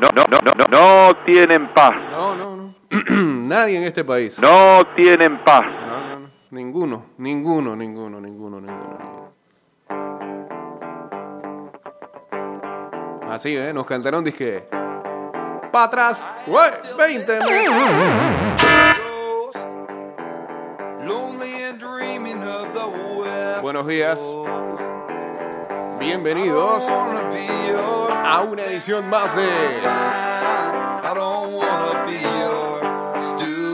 No, no, no, no, no, tienen paz. No, no, no. Nadie en este país. No tienen paz. No, no, no. Ninguno, ninguno, ninguno, ninguno, ninguno. Así, ¿eh? Nos cantaron disque. Pa' atrás. ¡Ué! 20. Lonely and dreaming of the West Buenos días. Bienvenidos A una edición más de time. I don't wanna be your stupid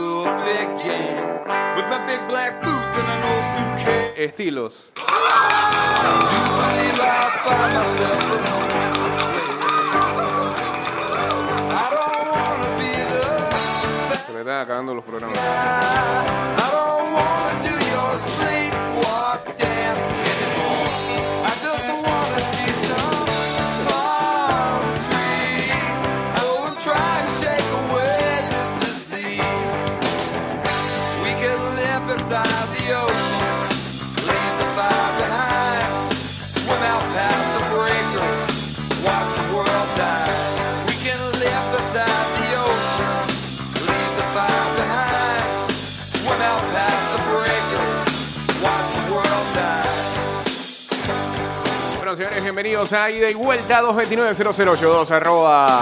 bienvenidos a Ida y Vuelta 229-0082 arroba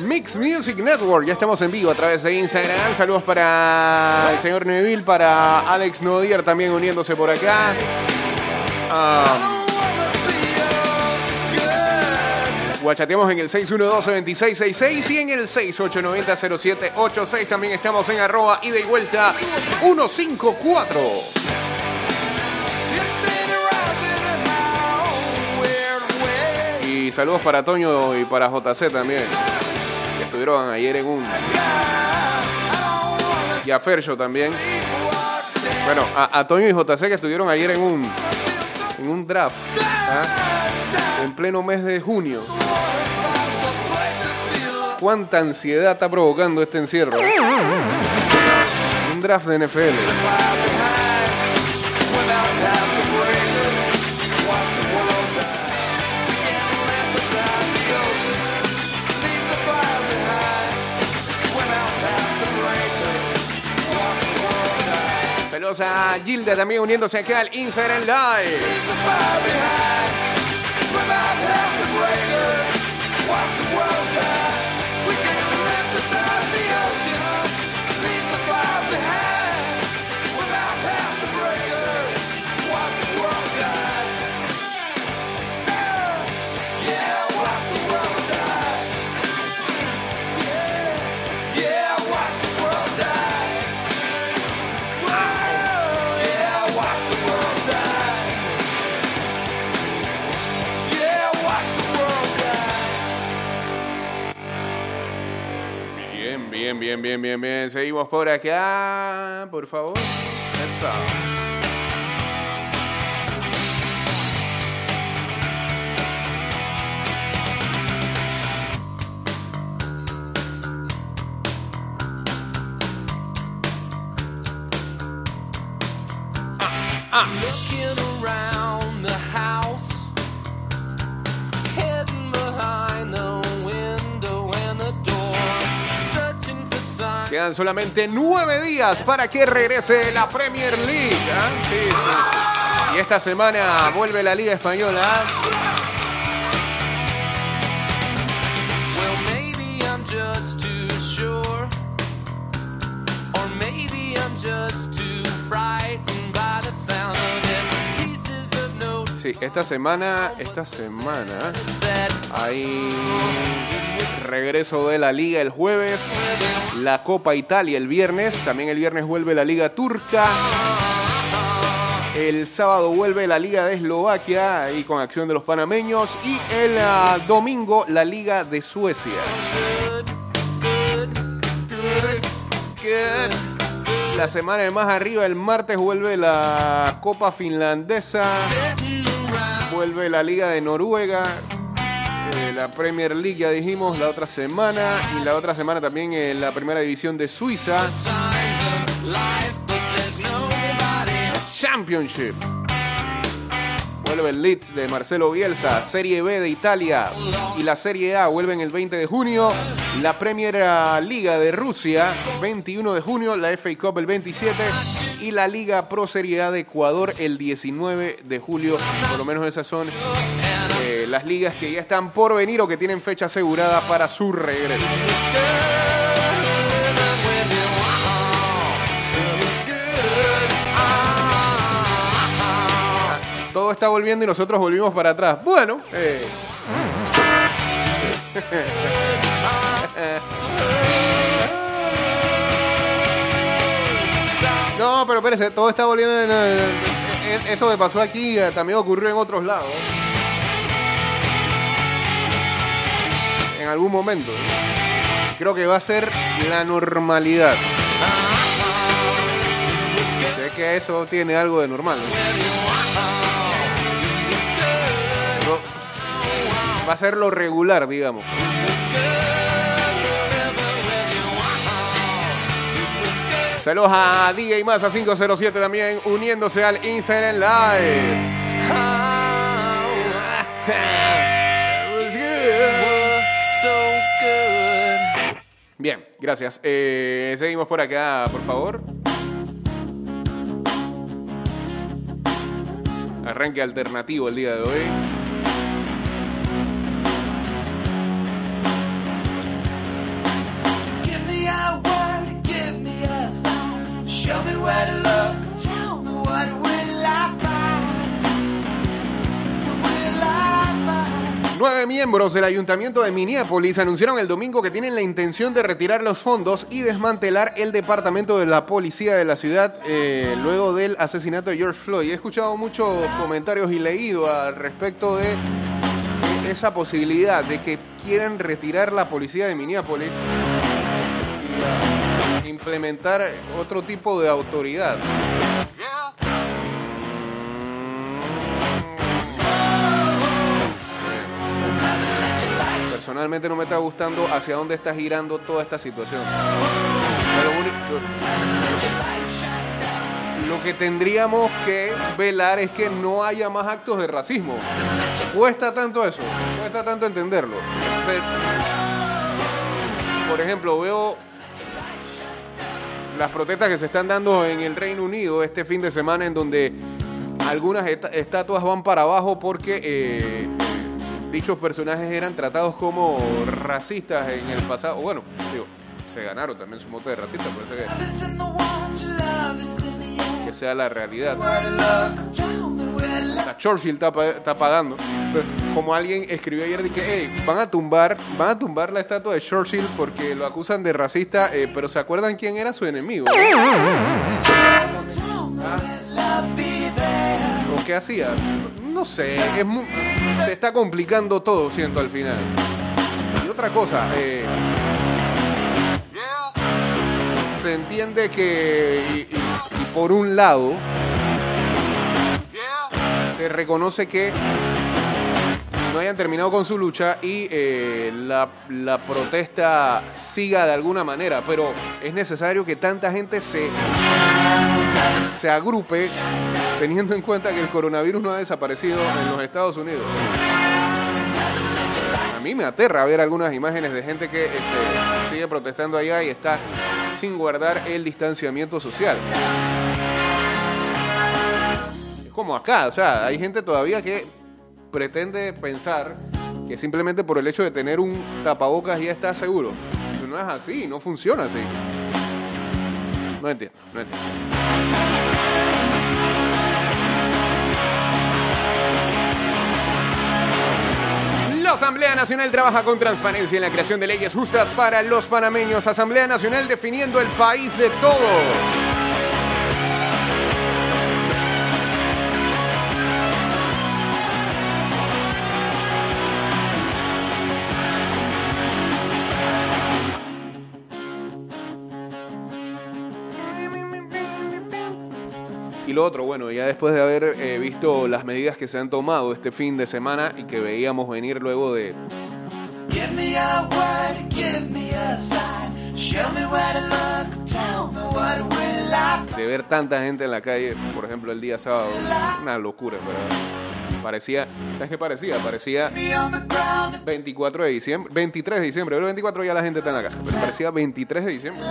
Mix Music Network. Ya estamos en vivo a través de Instagram. Saludos para el señor Neville, para Alex Nodier también uniéndose por acá. Ah, guachateamos en el 612-2666 y en el 6890-0786. También estamos en arroba Ida y Vuelta 154. Y saludos para Toño y para JC también. Que estuvieron ayer en un. Y a Fercho también. Bueno, a, Toño y JC que estuvieron ayer en un. En un draft. ¿ah? En pleno mes de junio. ¿Cuánta ansiedad está provocando este encierro? eh? Un draft de NFL. A Gilda también uniéndose acá al Instagram Live. Bien, bien, bien, bien. Seguimos por acá, por favor. Eso. Looking Quedan solamente nueve días para que regrese la Premier League. Sí, sí, sí. Y esta semana vuelve la Liga Española. Sí, esta semana, esta semana hay regreso de la Liga el jueves, la Copa Italia el viernes, también el viernes vuelve la Liga Turca. El sábado vuelve la Liga de Eslovaquia, ahí con acción de los panameños. Y el ah, domingo la Liga de Suecia. La semana de más arriba, el martes vuelve la Copa Finlandesa. Vuelve la Liga de Noruega. La Premier League, ya dijimos, la otra semana. Y la otra semana también en la primera división de Suiza. Championship. Vuelve el Leeds de Marcelo Bielsa, Serie B de Italia y la Serie A vuelven el 20 de junio, la Premier Liga de Rusia 21 de junio, la FA Cup el 27 y la Liga Pro Serie A de Ecuador el 19 de julio. Por lo menos esas son eh, las ligas que ya están por venir o que tienen fecha asegurada para su regreso. Todo está volviendo y nosotros volvimos para atrás. Bueno, eh, no, pero espérese, todo está volviendo. en- en- esto que pasó aquí eh, también ocurrió en otros lados. En algún momento. Creo que va a ser la normalidad. Sé que eso tiene algo de normal. ¿no? Va a ser lo regular, digamos. Saludos a DJ Massa 507 también uniéndose al Instagram Live. Bien, gracias. Eh, seguimos por acá, por favor. Arranque alternativo el día de hoy. Nueve miembros del ayuntamiento de Minneapolis anunciaron el domingo que tienen la intención de retirar los fondos y desmantelar el departamento de la policía de la ciudad eh, luego del asesinato de George Floyd. He escuchado muchos comentarios y leído al respecto de esa posibilidad de que quieren retirar la policía de Minneapolis. Y implementar otro tipo de autoridad. Personalmente no me está gustando hacia dónde está girando toda esta situación. Lo, que tendríamos que velar es que no haya más actos de racismo. Cuesta tanto eso, cuesta tanto entenderlo. Por ejemplo, veo las protestas que se están dando en el Reino Unido este fin de semana en donde algunas estatuas van para abajo porque eh, dichos personajes eran tratados como racistas en el pasado. Bueno, digo, se ganaron también su mote de racista, parece que, que sea la realidad. La Churchill está, pa- está pagando. Pero como alguien escribió ayer, dije, hey, van a tumbar, van a tumbar la estatua de Churchill porque lo acusan de racista, eh, pero ¿se acuerdan quién era su enemigo? There. ¿O qué hacía? No, sé, es se está complicando todo, siento, al final. Y otra cosa, eh, se entiende que, por un lado, se reconoce que no hayan terminado con su lucha y eh, la, protesta siga de alguna manera, pero es necesario que tanta gente se, se agrupe teniendo en cuenta que el coronavirus no ha desaparecido en los Estados Unidos. A mí me aterra ver algunas imágenes de gente que este, sigue protestando allá y está sin guardar el distanciamiento social. Como acá, o sea, hay gente todavía que pretende pensar que simplemente por el hecho de tener un tapabocas ya está seguro. Eso no es así, no funciona así. No entiendo, no entiendo. La Asamblea Nacional trabaja con transparencia en la creación de leyes justas para los panameños. Asamblea Nacional definiendo el país de todos. Lo otro, bueno, ya después de haber eh, visto las medidas que se han tomado este fin de semana y que veíamos venir luego de de ver tanta gente en la calle, por ejemplo, el día sábado, una locura, ¿verdad? Parecía, ¿sabes qué parecía? Parecía Me on the ground. 24 de diciembre, 23 de diciembre. El 24 ya la gente está en la casa, pero parecía 23 de diciembre.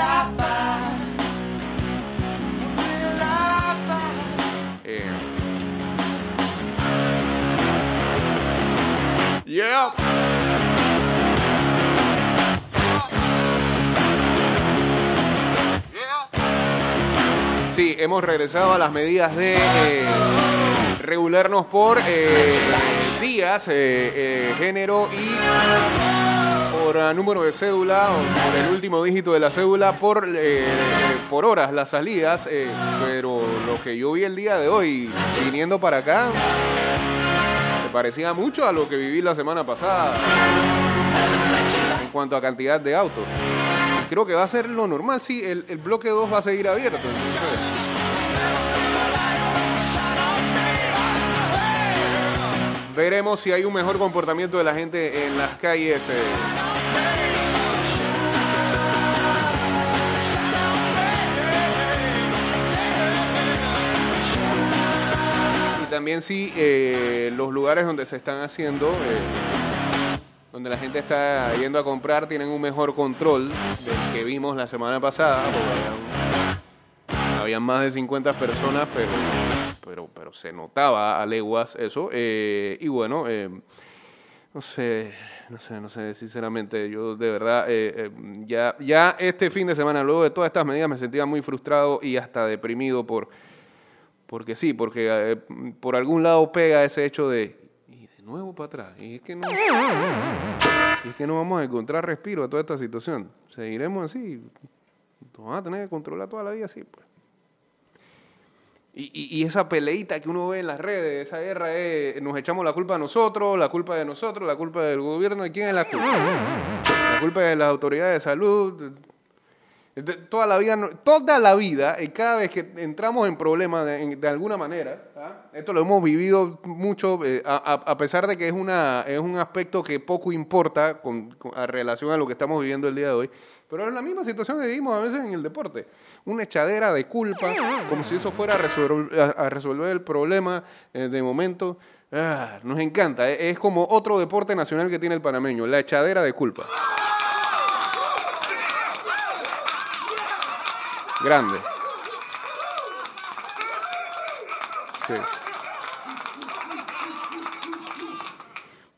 Sí, hemos regresado a las medidas de eh, regularnos por eh, días, eh, eh, género y por ah, número de cédula o por el último dígito de la cédula por, por horas las salidas. pero lo que yo vi el día de hoy viniendo para acá parecía mucho a lo que viví la semana pasada en cuanto a cantidad de autos. Creo que va a ser lo normal, sí, el, el bloque 2 va a seguir abierto. veremos si hay un mejor comportamiento de la gente en las calles. eh. También si eh, los lugares donde se están haciendo, eh, donde la gente está yendo a comprar, tienen un mejor control del que vimos la semana pasada. habían- más de 50 personas, pero, pero, pero se notaba a leguas eso. eh, y bueno, no sé, no sé, no sé, sinceramente, yo de verdad, ya, ya este fin de semana, luego de todas estas medidas, me sentía muy frustrado y hasta deprimido por, porque sí, porque eh, por algún lado pega ese hecho de, y de nuevo para atrás, y es que no, es que no vamos a encontrar respiro a toda esta situación. Seguiremos así, nos van a tener que controlar toda la vida así, pues. Y, y- y esa peleita que uno ve en las redes, esa guerra es, nos echamos la culpa a nosotros, la culpa de nosotros, la culpa del gobierno, ¿y quién es la culpa? La culpa de las autoridades de salud. Toda la vida, toda la vida, y cada vez que entramos en problemas de, alguna manera, ¿ah? esto lo hemos vivido mucho, eh, a, pesar de que es, una, es un aspecto que poco importa con, a relación a lo que estamos viviendo el día de hoy, pero es la misma situación que vivimos a veces en el deporte. Una echadera de culpa, como si eso fuera a, resol- a- a resolver el problema eh, de momento. Ah, nos encanta, eh, es como otro deporte nacional que tiene el panameño, la echadera de culpa. Grande. Sí.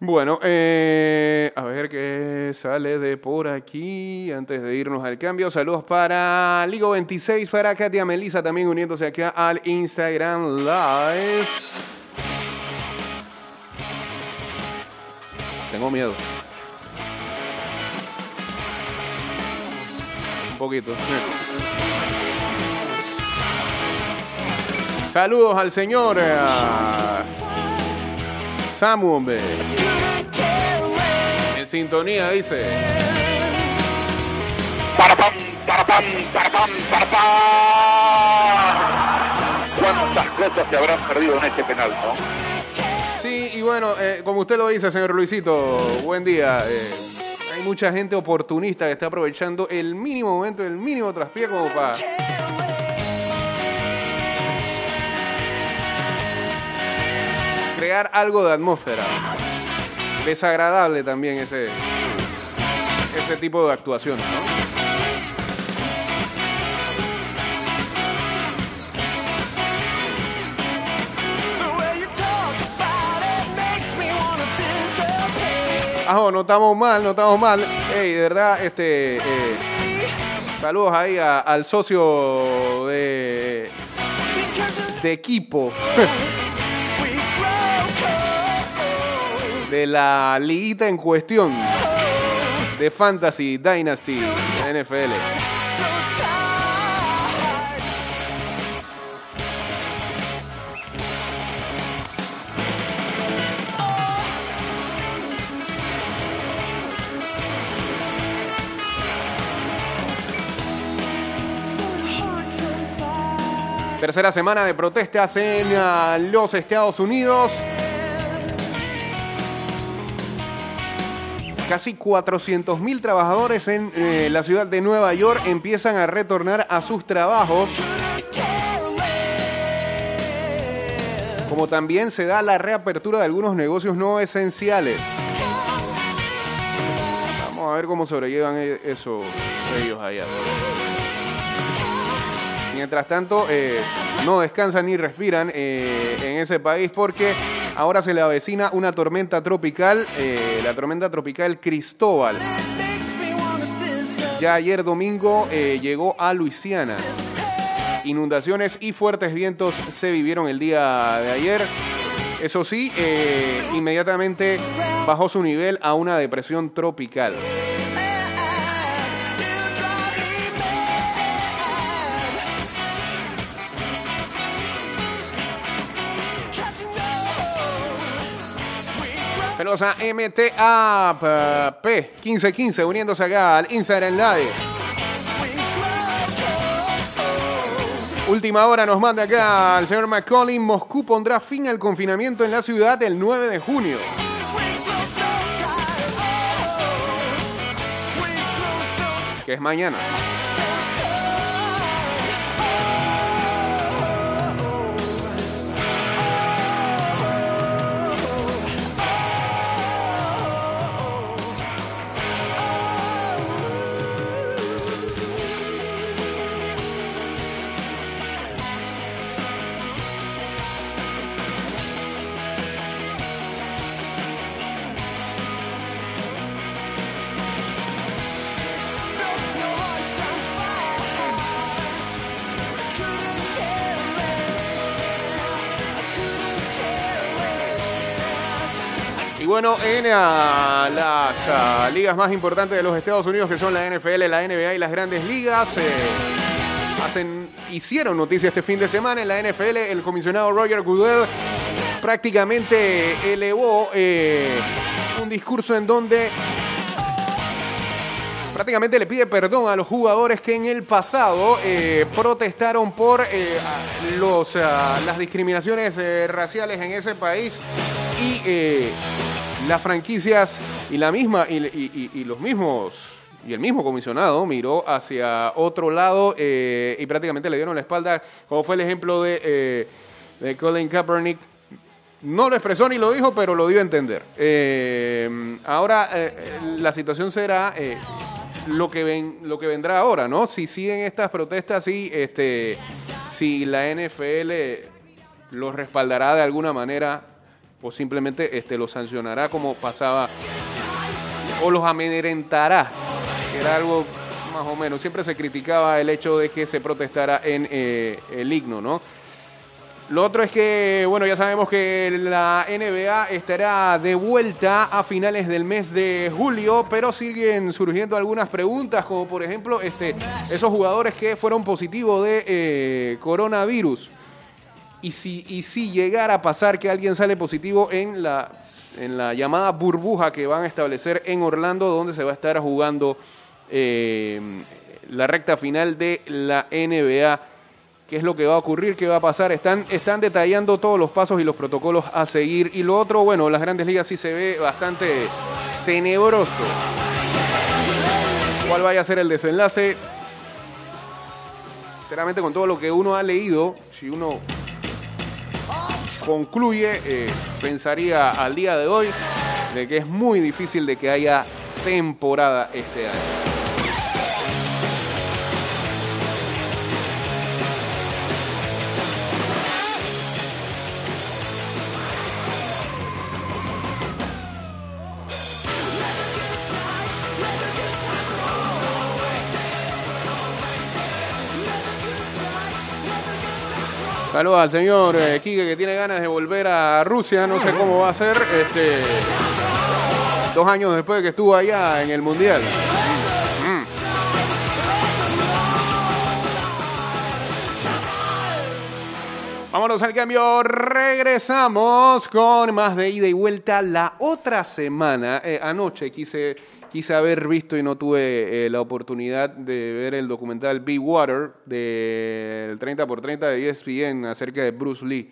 Bueno, eh, a ver qué sale de por aquí antes de irnos al cambio. Saludos para Ligo26, para Katia Melisa también uniéndose acá al Instagram Live. Tengo miedo. Un poquito. Saludos al señor eh, Samu, hombre. En sintonía, dice. Parapam, parapam, parapam, parapam. ¿Cuántas cosas se habrán perdido en este penal, no? Sí, y bueno, eh, como usted lo dice, señor Luisito, buen día. Eh, hay mucha gente oportunista que está aprovechando el mínimo momento, el mínimo traspié como para... crear algo de atmósfera. Desagradable también ese, ese tipo de actuaciones, ¿no? Ajo, no estamos mal, no estamos mal. Ey, de verdad, este. eh, saludos ahí a- al socio de, de equipo de la liguita en cuestión de Fantasy Dynasty NFL. Tercera semana de protestas en ah, los Estados Unidos. Casi 400.000 trabajadores en eh, la ciudad de Nueva York empiezan a retornar a sus trabajos como también se da la reapertura de algunos negocios no esenciales. Vamos a ver cómo sobrellevan e- eso ellos allá. Mientras tanto, eh, no descansan ni respiran eh, en ese país porque ahora se le avecina una tormenta tropical, eh, la tormenta tropical Cristóbal. Ya ayer domingo eh, llegó a Luisiana. Inundaciones y fuertes vientos se vivieron el día de ayer. Eso sí, eh, inmediatamente bajó su nivel a una depresión tropical. Saludos a MTAP 1515 uniéndose acá al Instagram Live. Última hora nos manda acá el señor McCollin. Moscú pondrá fin al confinamiento en la ciudad el 9 de junio. Que es mañana. Bueno, en las ah, ligas más importantes de los Estados Unidos, que son la NFL, la NBA y las grandes ligas, eh, hacen, hicieron noticia este fin de semana. En la NFL, el comisionado Roger Goodell prácticamente elevó eh, un discurso en donde prácticamente le pide perdón a los jugadores que en el pasado eh, protestaron por ah, las discriminaciones raciales en ese país y las franquicias y la misma y, y- y- los mismos y el mismo comisionado miró hacia otro lado eh, y prácticamente le dieron la espalda, como fue el ejemplo de, eh, de Colin Kaepernick no lo expresó ni lo dijo, pero lo dio a entender. Eh, ahora eh, la situación será eh, lo que ven, lo que vendrá ahora, ¿no? Si siguen estas protestas, si este, si la NFL los respaldará de alguna manera o simplemente este, los sancionará como pasaba o los amedrentará, era algo más o menos. Siempre se criticaba el hecho de que se protestara en eh, el himno, ¿no? Lo otro es que, bueno, ya sabemos que la NBA estará de vuelta a finales del mes de julio, pero siguen surgiendo algunas preguntas, como por ejemplo, este, esos jugadores que fueron positivos de eh, coronavirus. Y si, y si llegara a pasar que alguien sale positivo en la, en la llamada burbuja que van a establecer en Orlando, donde se va a estar jugando eh, la recta final de la NBA. ¿Qué es lo que va a ocurrir? ¿Qué va a pasar? Están, están detallando todos los pasos y los protocolos a seguir. Y lo otro, bueno, las grandes ligas sí se ve bastante tenebroso. ¿Cuál vaya a ser el desenlace? Sinceramente, con todo lo que uno ha leído, si uno concluye, eh, pensaría al día de hoy de que es muy difícil de que haya temporada este año. Saludos al señor eh, Quique que tiene ganas de volver a Rusia, no sé cómo va a ser, este, dos años después de que estuvo allá en el Mundial. Mm. Vámonos al cambio, regresamos con más de ida y vuelta la otra semana. Eh, anoche quise, quise haber visto y no tuve eh, la oportunidad de ver el documental Be Water del 30x30 de ESPN acerca de Bruce Lee.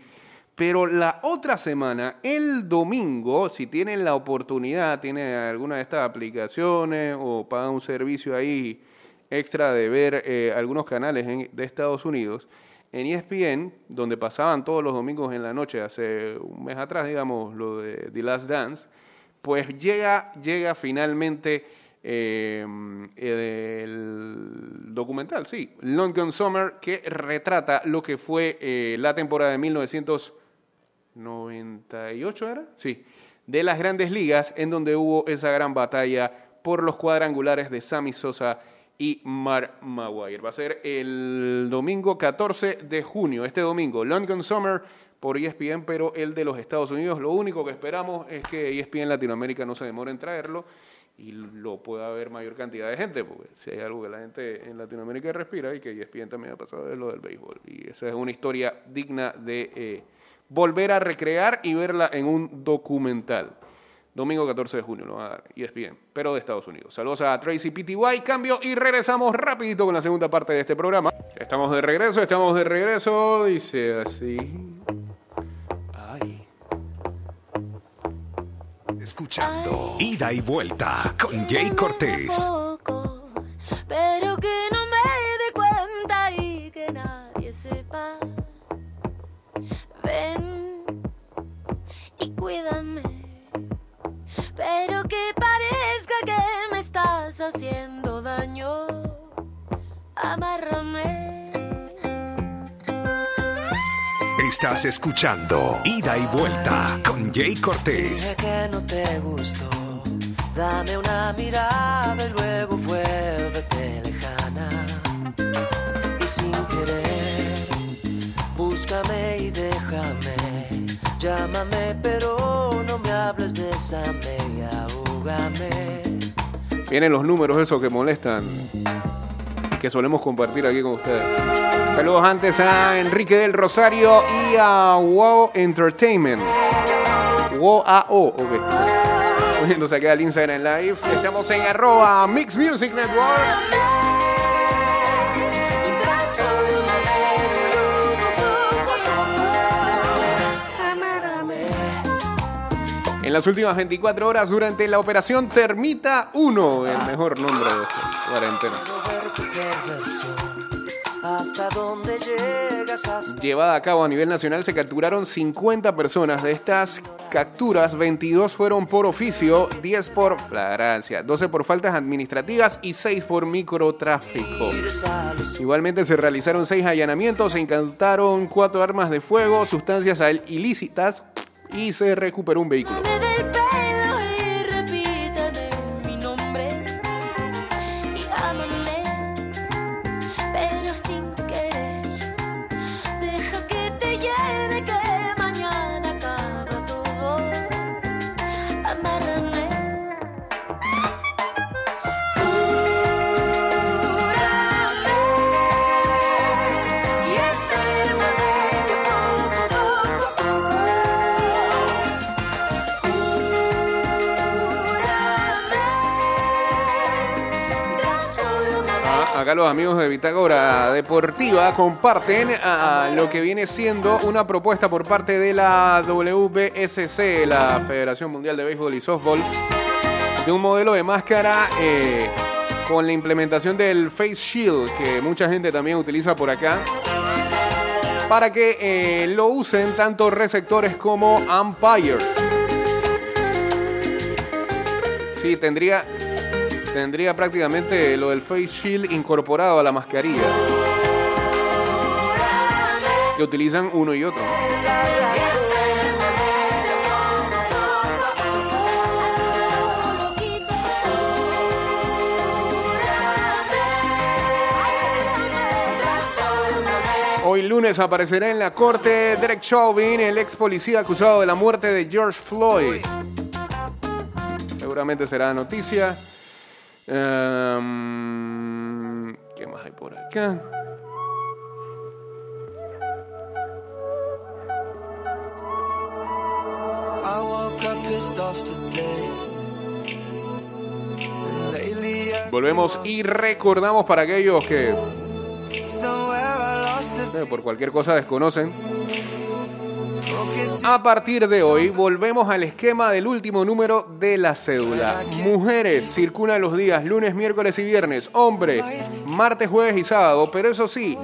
Pero la otra semana, el domingo, si tienen la oportunidad, tienen alguna de estas aplicaciones o pagan un servicio ahí extra de ver eh, algunos canales en- de Estados Unidos, en ESPN, donde pasaban todos los domingos en la noche, hace un mes atrás, digamos, lo de The Last Dance, pues llega, llega finalmente eh, el documental, sí, Long Summer, que retrata lo que fue eh, la temporada de 1998, ¿era? Sí, de las grandes ligas, en donde hubo esa gran batalla por los cuadrangulares de Sammy Sosa y Mark Maguire. Va a ser el domingo 14 de junio, este domingo, Long Summer por ESPN, pero el de los Estados Unidos. Lo único que esperamos es que ESPN Latinoamérica no se demore en traerlo y lo pueda ver mayor cantidad de gente, porque si hay algo que la gente en Latinoamérica respira y que ESPN también ha pasado es lo del béisbol. Y esa es una historia digna de eh, volver a recrear y verla en un documental. Domingo 14 de junio lo va a dar ESPN, pero de Estados Unidos. Saludos a Tracy PTY, cambio y regresamos rapidito con la segunda parte de este programa. Estamos de regreso, estamos de regreso, dice así. Escuchando Ida y Vuelta con Jay Cortés. Pero que no me dé cuenta y que nadie sepa. Ven y cuídame, pero que parezca que me estás haciendo daño. Amárrame. Estás escuchando Ida y Vuelta con Jay Cortés. Dije que no te gustó. Dame una mirada y luego vuélvete lejana. Y sin querer, búscame y déjame. Llámame, pero no me hables, bésame y ahúgame. Vienen los números esos que molestan, que solemos compartir aquí con ustedes. Saludos antes a Enrique del Rosario y a Wow Entertainment. Wow AO, ok. Uniéndose aquí al Instagram Live. Estamos en arroba Mix Music Network. En las últimas 24 horas durante la operación Termita 1, el mejor nombre de cuarentena. Llevada a cabo a nivel nacional se capturaron 50 personas. De estas capturas, 22 fueron por oficio, 10 por flagrancia, 12 por faltas administrativas y 6 por microtráfico. Igualmente se realizaron 6 allanamientos, se incautaron 4 armas de fuego, sustancias ilícitas y se recuperó un vehículo. Los amigos de Bitácora Deportiva comparten ah, lo que viene siendo una propuesta por parte de la WBSC, la Federación Mundial de Béisbol y Softball, de un modelo de máscara eh, con la implementación del Face Shield, que mucha gente también utiliza por acá, para que eh, lo usen tanto receptores como umpires. Sí, tendría, tendría prácticamente lo del face shield incorporado a la mascarilla. Que utilizan uno y otro. Hoy lunes aparecerá en la corte Derek Chauvin, el ex policía acusado de la muerte de George Floyd. Seguramente será noticia. Ehm, ¿Qué más hay por acá? Volvemos y recordamos para aquellos que eh, por cualquier cosa desconocen. A partir de hoy volvemos al esquema del último número de la cédula. Mujeres circulan los días lunes, miércoles y viernes. Hombres martes, jueves y sábado. Pero eso sí,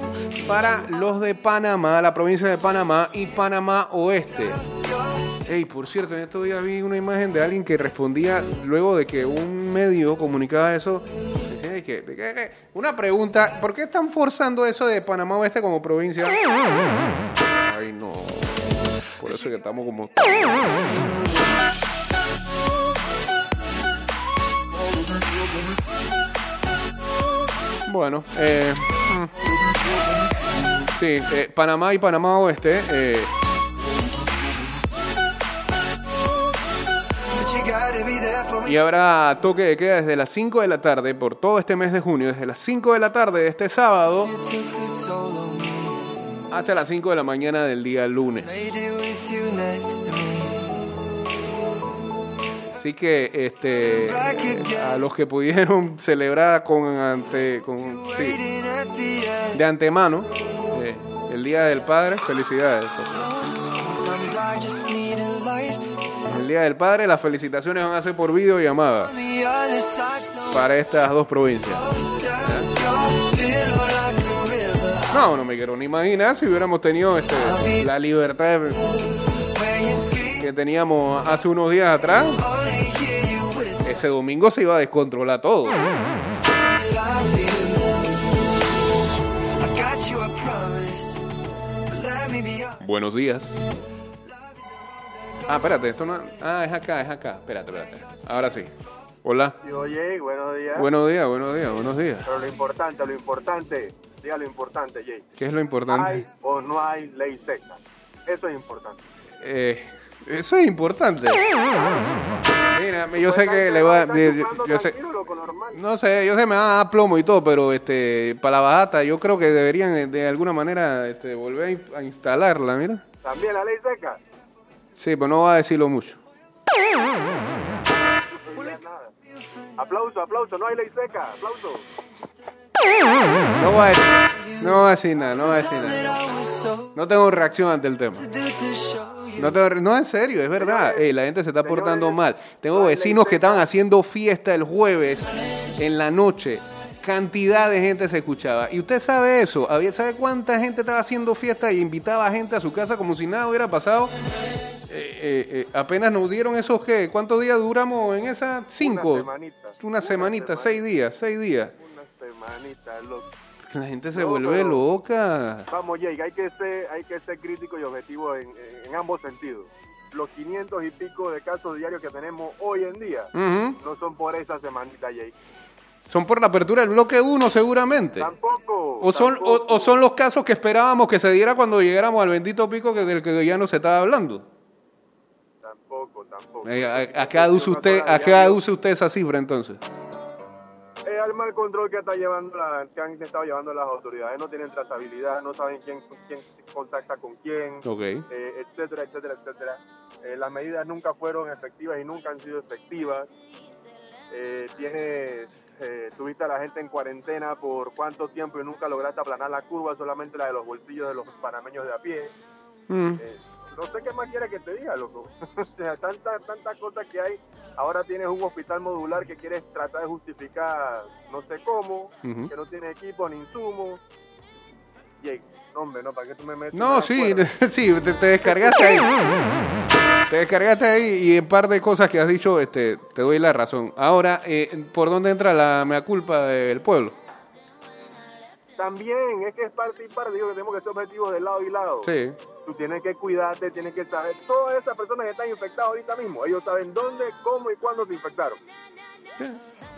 para los de Panamá, la provincia de Panamá y Panamá Oeste. Ey, por cierto, en estos días vi una imagen de alguien que respondía luego de que un medio comunicaba eso. una pregunta, ¿por qué están forzando eso de Panamá Oeste como provincia? Ay, no. Por eso es que estamos como... Bueno, eh, mm. sí, eh, Panamá y Panamá Oeste. eh, y habrá toque de queda desde las 5 de la tarde por todo este mes de junio, desde las 5 de la tarde de este sábado hasta las 5 de la mañana del día lunes. Así que este a los que pudieron celebrar con ante con sí, de antemano eh, el día del padre, felicidades. El día del padre, las felicitaciones van a ser por videollamada para estas dos provincias. No, no me quiero ni imaginar si hubiéramos tenido este, la libertad que teníamos hace unos días atrás. Ese domingo se iba a descontrolar todo. Buenos días. Ah, espérate, esto no. Ah, es acá, es acá. Espérate, espérate. Ahora sí. Hola. Oye, buenos días. Buenos días, buenos días, buenos días. Pero lo importante, lo importante, diga lo importante, Jay. ¿Qué es lo importante? ¿Hay o no hay ley seca? Eso es importante. Eh, eso es importante. Mira, yo sé que le va. Yo, sé. No sé, yo sé, me va a dar plomo y todo, pero este, para la bajata yo creo que deberían eh, de alguna manera este, volver a in- a instalarla, mira. También la ley seca. Sí, pero no va a decirlo mucho. No. Aplauso, aplauso, no hay ley seca. Aplauso. No va a decir, no va a decir nada, no va a decir nada. No tengo reacción ante el tema. No, no, en serio, es verdad. Ey, la gente se está portando mal. Tengo vecinos que estaban haciendo fiesta el jueves en la noche. Cantidad de gente se escuchaba. Y usted sabe eso. ¿Sabe cuánta gente estaba haciendo fiesta y invitaba a gente a su casa como si nada hubiera pasado? Eh, eh, eh, apenas nos dieron esos, ¿qué? ¿Cuántos días duramos en esa? Cinco. Una semanita. Una semanita, seis días, seis días. La gente se No, vuelve loca. Vamos, Jay, hay que ser, hay que ser crítico y objetivo en, en ambos sentidos. Los 500 y pico de casos diarios que tenemos hoy en día no son por esa semanita, Jay. Son por la apertura del bloque 1 seguramente. Tampoco. O son, o, tampoco. o son los casos que esperábamos que se diera cuando llegáramos al bendito pico que del que ya no se estaba hablando. Tampoco, tampoco. Eh, ¿A, a qué aduce usted, a qué aduce usted esa cifra entonces? Al mal control que, está llevando la, que han estado llevando las autoridades. No tienen trazabilidad, no saben quién, quién contacta con quién, Ok. eh, etcétera, etcétera, etcétera. Eh, las medidas nunca fueron efectivas y nunca han sido efectivas. Eh, tienes, eh, tuviste a la gente en cuarentena por cuánto tiempo y nunca lograste aplanar la curva, solamente la de los bolsillos de los panameños de a pie. Mm. No sé qué más quiere que te diga, loco. o sea, tantas tantas cosas que hay. Ahora tienes un hospital modular que quieres tratar de justificar no sé cómo, que no tiene equipo ni insumos. No, hombre, no, ¿para qué tú me metes? No, sí, sí, te, te descargaste ahí. Te descargaste ahí y en par de cosas que has dicho este, te doy la razón. Ahora, eh, ¿por dónde entra la mea culpa del pueblo? También es que es parte y parte, digo que tenemos que ser objetivos de lado y lado. Sí. Tú tienes que cuidarte, tienes que saber. Todas esas personas que están infectadas ahorita mismo, ellos saben dónde, cómo y cuándo se infectaron.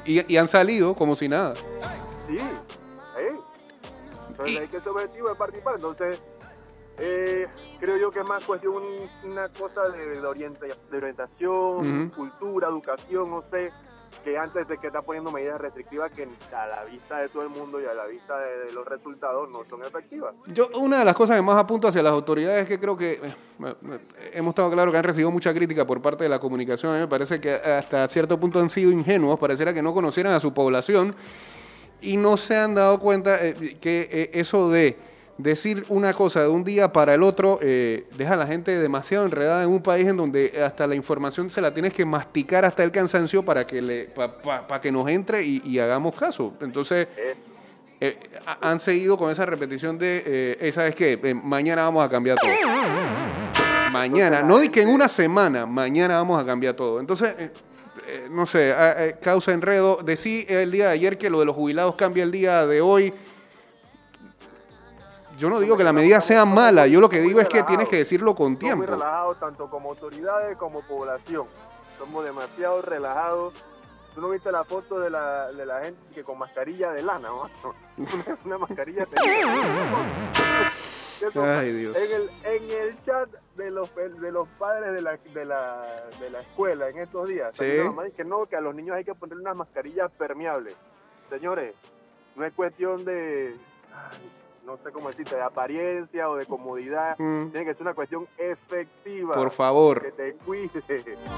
Y, y han salido como si nada. Sí, ¿eh? Entonces Y- hay que ser objetivo de participar. Entonces, eh, creo yo que es más cuestión una cosa de, de orienta- de orientación, cultura, educación, no sé, que antes de que está poniendo medidas restrictivas que a la vista de todo el mundo y a la vista de, los resultados no son efectivas. Yo, una de las cosas que más apunto hacia las autoridades es que creo que eh, hemos estado claro que han recibido mucha crítica por parte de la comunicación. A mí me parece que hasta cierto punto han sido ingenuos, pareciera que no conocieran a su población y no se han dado cuenta eh, que eh, eso de decir una cosa de un día para el otro eh, deja a la gente demasiado enredada en un país en donde hasta la información se la tienes que masticar hasta el cansancio para que le pa- pa- que nos entre y, hagamos caso. Entonces eh, ha- han seguido con esa repetición de, eh, eh, ¿sabes qué? Eh, mañana vamos a cambiar todo. Mañana, no di que en una semana, mañana vamos a cambiar todo. Entonces, eh, eh, no sé, causa enredo. Decí el día de ayer que lo de los jubilados cambia el día de hoy. Yo no digo que la medida sea mala, yo lo que digo es que tienes que decirlo con Somos muy tiempo. relajados tanto como autoridades como población. Somos demasiado relajados. ¿Tú no viste la foto de la, de la gente que con mascarilla de lana, ¿no? Una, una mascarilla de Ay, Dios. En el, en el chat de los, de los padres de la, de, la, de la escuela en estos días, Sí. mamá que no, que a los niños hay que poner unas mascarillas permeables. Señores, no es cuestión de, ay, no sé cómo decirte, de apariencia o de comodidad. Mm. Tiene que ser una cuestión efectiva. Por favor. Que te cuide.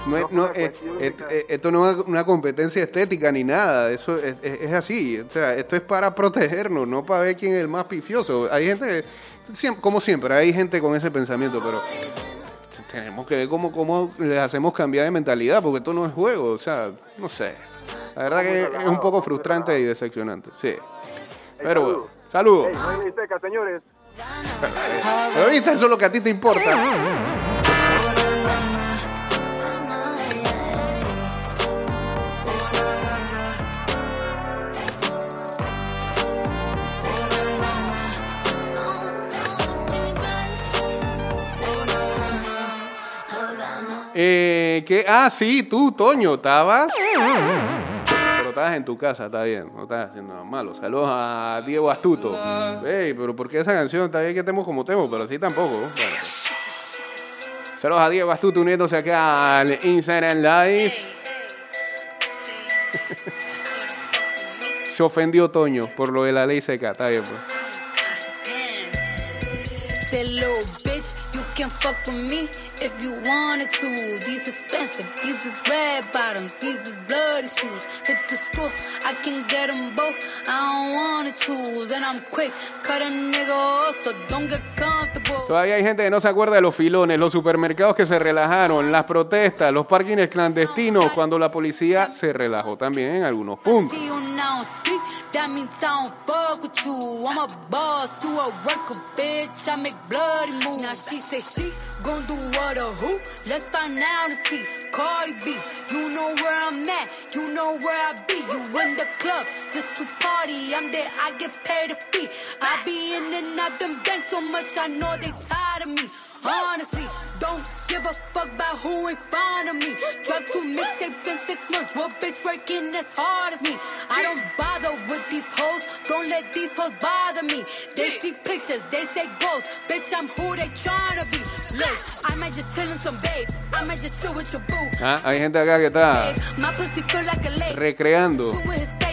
No es- No no, eh, cuestión eh, eh, esto no es una competencia estética ni nada, eso es, es- es así, o sea, esto es para protegernos, no para ver quién es el más pifioso. Hay gente, como siempre, hay gente con ese pensamiento, pero tenemos que ver cómo, cómo les hacemos cambiar de mentalidad, porque esto no es juego, o sea, no sé. La verdad que es un poco frustrante y decepcionante, sí. Pero bueno, saludos. Ey, no hay señores. Pero viste, eso es lo que a ti te importa. Eh, que, ah, sí, tú, Toño, estabas. Estabas en tu casa, está bien, no estás haciendo nada malo. Saludos a Diego Astuto. Ey, pero ¿por qué esa canción? Está bien que estemos como temo, pero así tampoco. Bueno. Saludos a Diego Astuto uniéndose acá al Instagram Live. Se ofendió Toño por lo de la ley seca, está bien, pues. Can fuck with me if you wanted to. These expensive, these is red bottoms, these is bloody shoes. Hit the school, I can get them both. I don't wanna choose, and I'm quick, cut a nigga off, so don't get comfortable. Todavía hay gente que no se acuerda de los filones, los supermercados que se relajaron, las protestas, los parkings clandestinos, cuando la policía se relajó también en algunos puntos. That means I don't fuck with you. I'm a boss, you a worker, bitch. I make bloody moves. Now she say she gon' do what or who? Let's find out and see. Cardi B, you know where I'm at, you know where I be. You in the club just to party. I'm there, I get paid a fee. I be in and out them banks so much, I know they tired of me. Honestly, don't give a fuck about who in front of me. Drop two mixtapes in six months. What bitch working as hard as me? I don't bother hoes. Don't let these hoes bother me. They see pictures, they say ghosts. Bitch, I'm who they tryna be. Look, I might just chill in some babe. I might just chill with your boo. Ah, hay gente acá que está My pussy feel like a lake. recreando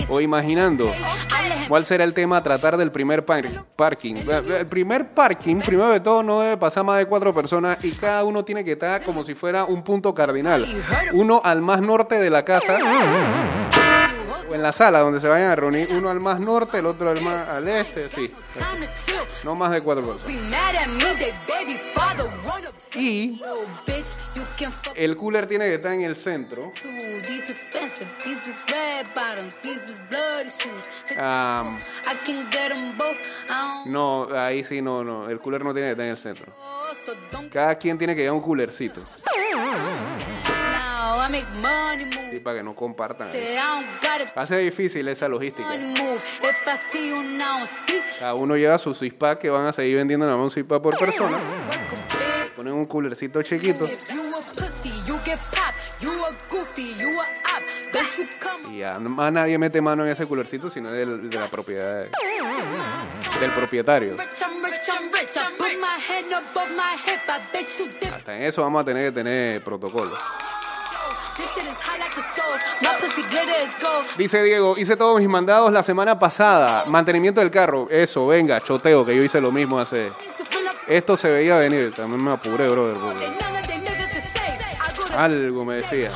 o imaginando cuál será el tema a tratar del primer par- parking. El primer parking, primero de todo, no debe pasar más de cuatro personas y cada uno tiene que estar como si fuera un punto cardinal. Uno al más norte de la casa o en la sala donde se vayan a reunir. Uno al más norte, el otro al más al este, sí. No más de cuatro personas. Y el cooler tiene que estar en el centro. don't no, ahí sí, no, no. El cooler no tiene que estar en el centro. Cada quien tiene que llevar un coolercito. Para que no compartan. Hace difícil esa logística. Cada uno lleva su six pack que van a seguir vendiendo nada más un por persona. Ponen un coolercito chiquito you a a y nadie mete mano en ese coolercito sino del- de la propiedad de- del propietario. Hasta en eso vamos a tener que tener protocolo. Dice Diego, hice todos mis mandados la semana pasada. Mantenimiento del carro. Eso, venga, choteo, que yo hice lo mismo hace. Esto se veía venir. También me apuré, brother. to Algo me decía.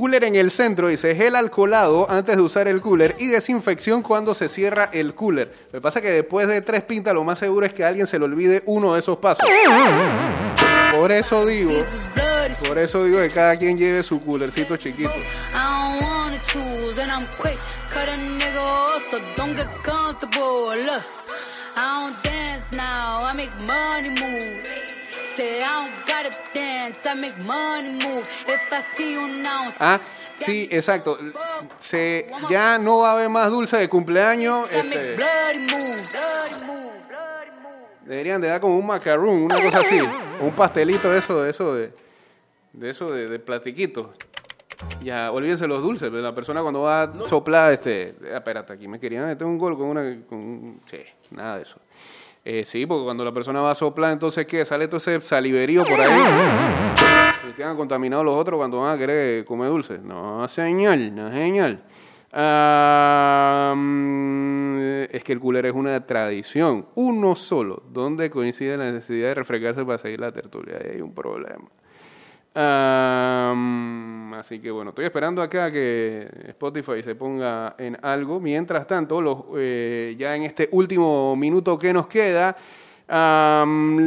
Cooler en el centro, dice gel alcoholado antes de usar el cooler y desinfección cuando se cierra el cooler. Lo que pasa que después de tres pintas lo más seguro es que alguien se le olvide uno de esos pasos. Por eso digo, por eso digo que cada quien lleve su coolercito chiquito. Ah, sí, exacto. Se, ya no va a haber más dulce de cumpleaños. Este, deberían de dar como un macaroon, una cosa así. un pastelito de eso, de eso, de, de eso, de, de platiquito. Ya, olvídense los dulces. pero La persona cuando va a soplar, este, espérate, aquí me querían meter un gol con una, con un- sí, nada de eso. Eh, sí, porque cuando la persona va a soplar, entonces, ¿qué? Sale todo ese saliverío por ahí. Y quedan contaminados los otros cuando van a querer comer dulce. No, señor, no, señor. Mm, es que el cooler es una tradición, uno solo, donde coincide la necesidad de refrescarse para seguir la tertulia. Ahí hay un problema. Así que bueno, estoy esperando acá que Spotify se ponga en algo. Mientras tanto, los, eh, ya en este último minuto que nos queda,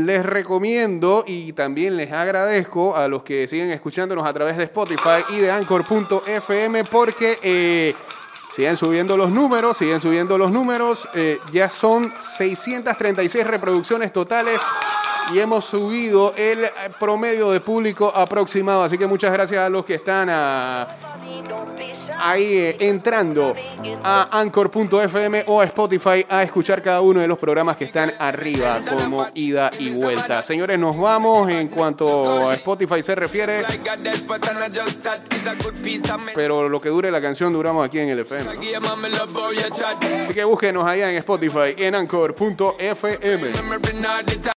les recomiendo y también les agradezco a los que siguen escuchándonos a través de Spotify y de Anchor.fm porque eh, siguen subiendo los números, siguen subiendo los números. eh, ya son 636 reproducciones totales y hemos subido el eh, promedio de público aproximado. Así que muchas gracias a los que están ah, ahí eh, entrando a anchor.fm o a Spotify a escuchar cada uno de los programas que están arriba como ida y vuelta. Señores, nos vamos en cuanto a Spotify se refiere, pero lo que dure la canción duramos aquí en el FM. Así que búsquenos allá en Spotify, en anchor.fm.